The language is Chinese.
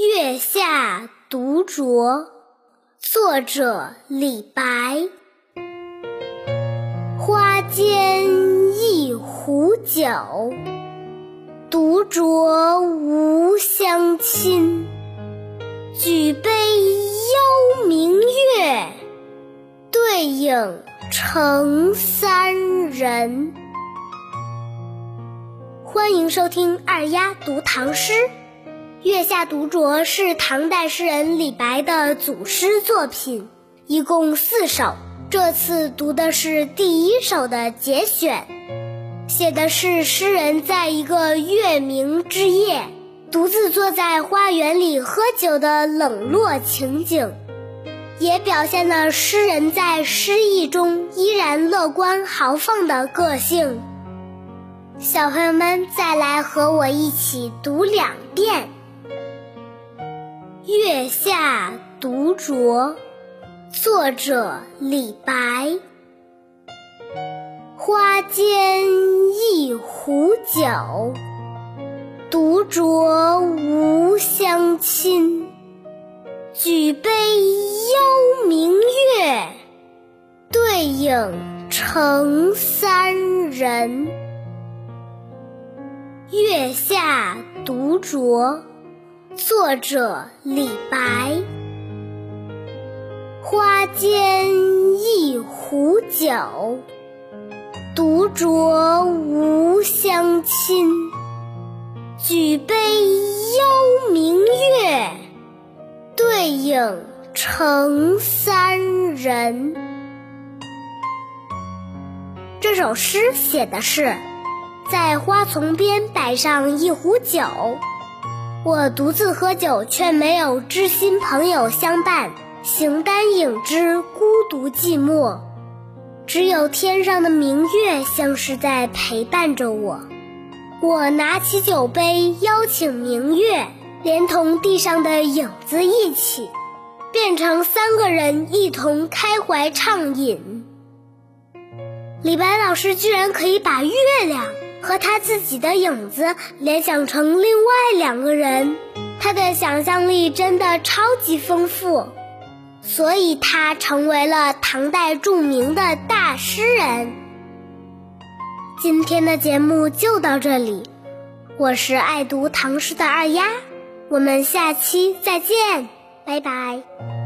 月下独酌，作者李白。花间一壶酒，独酌无相亲。举杯邀明月，对影成三人。欢迎收听二丫读唐诗。《月下独酌》是唐代诗人李白的组诗作品，一共四首。这次读的是第一首的节选，写的是诗人在一个月明之夜，独自坐在花园里喝酒的冷落情景，也表现了诗人在失意中依然乐观豪放的个性。小朋友们，再来和我一起读两遍。月下独酌，作者李白。花间一壶酒，独酌无相亲。举杯邀明月，对影成三人。月下独酌。作者李白。花间一壶酒，独酌无相亲。举杯邀明月，对影成三人。这首诗写的是，在花丛边摆上一壶酒。我独自喝酒，却没有知心朋友相伴，形单影只，孤独寂寞。只有天上的明月，像是在陪伴着我。我拿起酒杯，邀请明月，连同地上的影子一起，变成三个人一同开怀畅饮。李白老师居然可以把月亮。和他自己的影子联想成另外两个人，他的想象力真的超级丰富，所以他成为了唐代著名的大诗人。今天的节目就到这里，我是爱读唐诗的二丫，我们下期再见，拜拜。